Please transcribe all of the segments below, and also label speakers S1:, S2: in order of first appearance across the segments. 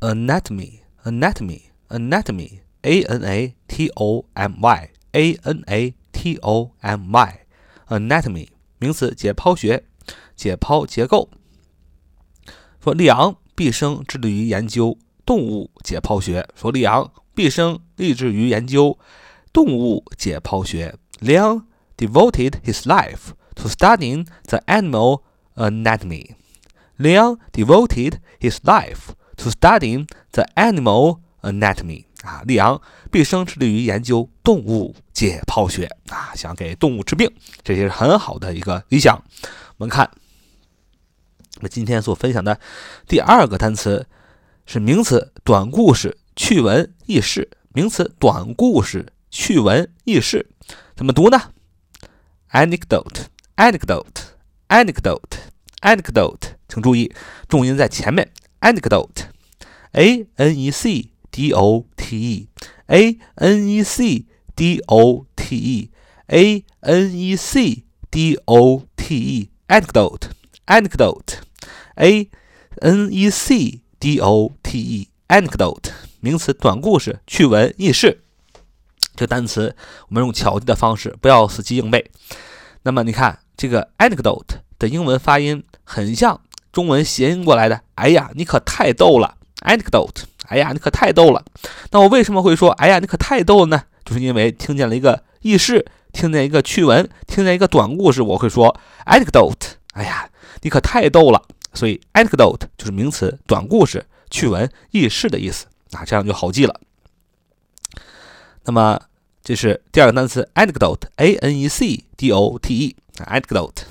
S1: anatomy，anatomy，anatomy，a n a t o m y，a n a t o m y，anatomy，名词，解剖学，解剖结构。说利昂毕生致力于研究动物解剖学。说利昂毕生立志于研究动物解剖学。Leon devoted his life to studying the animal anatomy. Leon devoted his life to studying the animal anatomy. 啊，利昂毕生致力于研究动物解剖学啊，想给动物治病，这也是很好的一个理想。我们看。我们今天所分享的第二个单词是名词短故事、趣闻轶事。名词短故事、趣闻轶事，怎么读呢？anecdote，anecdote，anecdote，anecdote，请注意重音在前面。anecdote，a n e c d o t e，a n e c d o t e，a n e c d o t e，anecdote，anecdote。a n e c d o t e，anecdote，名词，短故事、趣闻、轶事。这个单词我们用巧记的方式，不要死记硬背。那么你看，这个 anecdote 的英文发音很像 中文谐音过来的。哎呀，你可太逗了！anecdote，哎呀，你可太逗了。那我为什么会说哎呀，你可太逗了呢？就是因为听见了一个轶事，听见一个趣闻，听见一个短故事，我会说 anecdote，哎呀，你可太逗了。所以，anecdote 就是名词，短故事、趣闻、轶事的意思啊，这样就好记了。那么，这是第二个单词，anecdote，a n e c d o t e，anecdote。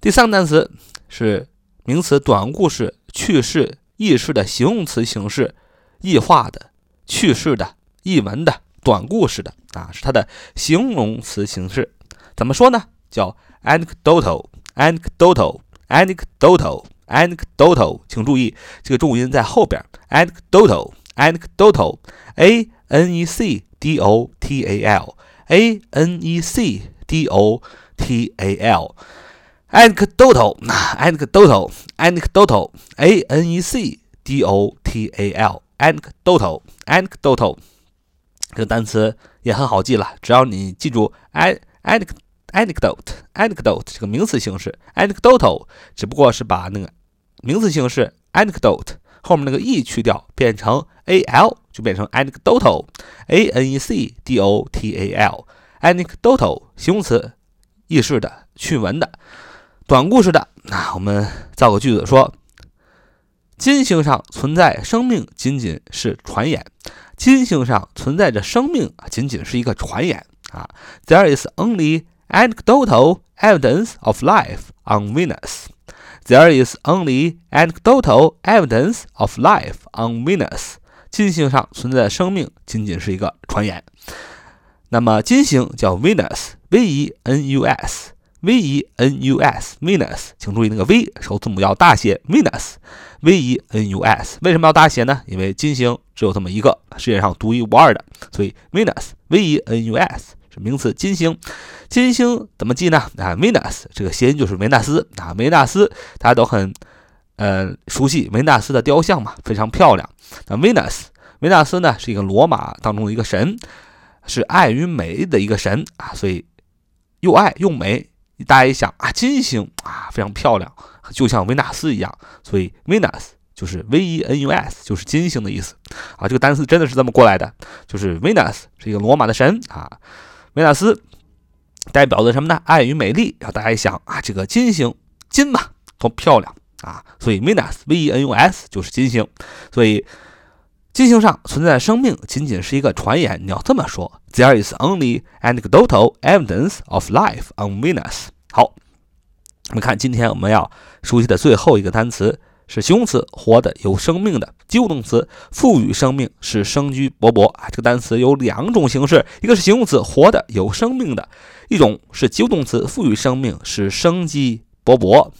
S1: 第三个单词是名词，短故事、趣事、轶事的形容词形式，异化的、趣事的、译文的、短故事的啊，是它的形容词形式。怎么说呢？叫 anecdotal，anecdotal，anecdotal。anecdotal，请注意这个重音在后边。anecdotal，anecdotal，a n e c d o t a l，a n e c d o t a l l，anecdotal，anecdotal，anecdotal，a n e c d o t a l，anecdotal，anecdotal，这个单词也很好记了，只要你记住 an anec anecdote anecdote 这个名词形式，anecdotal 只不过是把那个名词形式 anecdote 后面那个 e 去掉，变成 a l 就变成 anecdotal，a n e c d o t a l，anecdotal 形容词，轶事的、趣闻的、 短故事的。那我们造个句子说：金星上存在生命，仅仅是传言。金星上存在着生命，仅仅是一个传言啊。There is only anecdotal evidence of life on Venus. There is only anecdotal evidence of life on Venus。金星上存在的生命仅仅是一个传言。那么金星叫 Venus，V-E-N-U-S Venus，Venus，请注意那个 V 首字母要大写，Venus，V E N U S，为什么要大写呢？因为金星只有这么一个，世界上独一无二的，所以 Venus，V E N U S。是名词，金星，金星怎么记呢？啊，Venus 这个谐音就是维纳斯啊，维纳斯大家都很呃熟悉维纳斯的雕像嘛，非常漂亮。那 Venus，维纳斯呢是一个罗马当中的一个神，是爱与美的一个神啊，所以又爱又美。大家一想啊，金星啊非常漂亮，就像维纳斯一样，所以 Venus 就是 V E N U S，就是金星的意思啊。这个单词真的是这么过来的，就是 Venus 是一个罗马的神啊。维纳斯代表的什么呢？爱与美丽。然后大家一想啊，这个金星，金嘛，多漂亮啊！所以 Venus，V E N U S 就是金星。所以金星上存在生命仅仅是一个传言。你要这么说：There is only anecdotal evidence of life on Venus。好，我们看今天我们要熟悉的最后一个单词。是形容词，活的、有生命的；及物动词，赋予生命，是生机勃勃啊。这个单词有两种形式，一个是形容词，活的、有生命的；一种是及物动词，赋予生命，是生机勃勃。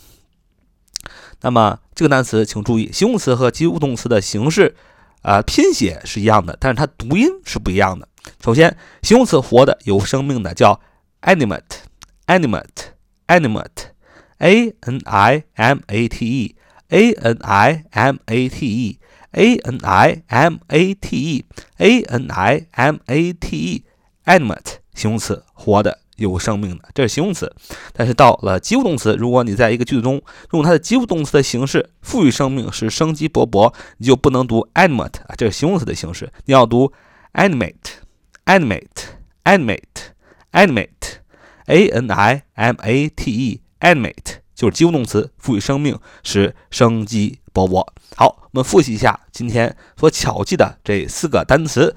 S1: 那么这个单词，请注意，形容词和及物动词的形式，啊，拼写是一样的，但是它读音是不一样的。首先，形容词活的、有生命的叫 animate，animate，animate，a n i m a t e。A n i m a t e a n i m a t e，a n i m a t e，animate 形容词，活的。有生命的，这是形容词。但是到了及物动词，如果你在一个句子中用它的及物动词的形式赋予生命，是生机勃勃，你就不能读 animate 啊，这是形容词的形式，你要读 animate，animate，animate，animate，a n i m a t e，animate 就是及物动词，赋予生命，使生机勃勃。好，我们复习一下今天所巧记的这四个单词。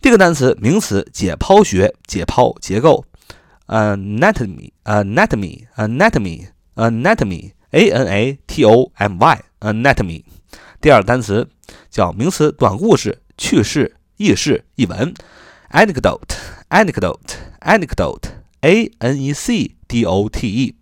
S1: 第一个单词名词解剖学，解剖结构。anatomy, anatomy, anatomy, anatomy, a n a t o m y, anatomy。第二个单词叫名词短故事、趣事、轶事、译文，anecdote, anecdote, anecdote, a n e c d o t e。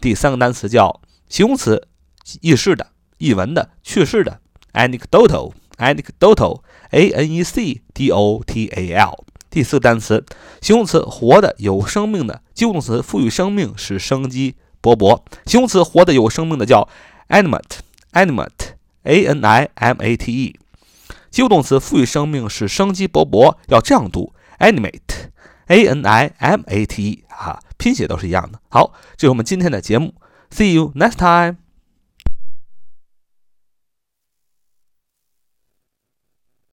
S1: 第三个单词叫形容词轶事的、译文的、趣事的，anecdotal, anecdotal, a n e c d o t a l。 第四个单词，形容词，活的、有生命的；及物动词，赋予生命，使生机勃勃。形容词，活的、有生命的叫 animate，animate，a n i m a t e；及物动词，赋予生命，使生机勃勃，要这样读 animate，a n i m a t e。啊，拼写都是一样的。好，这是我们今天的节目，see you next time。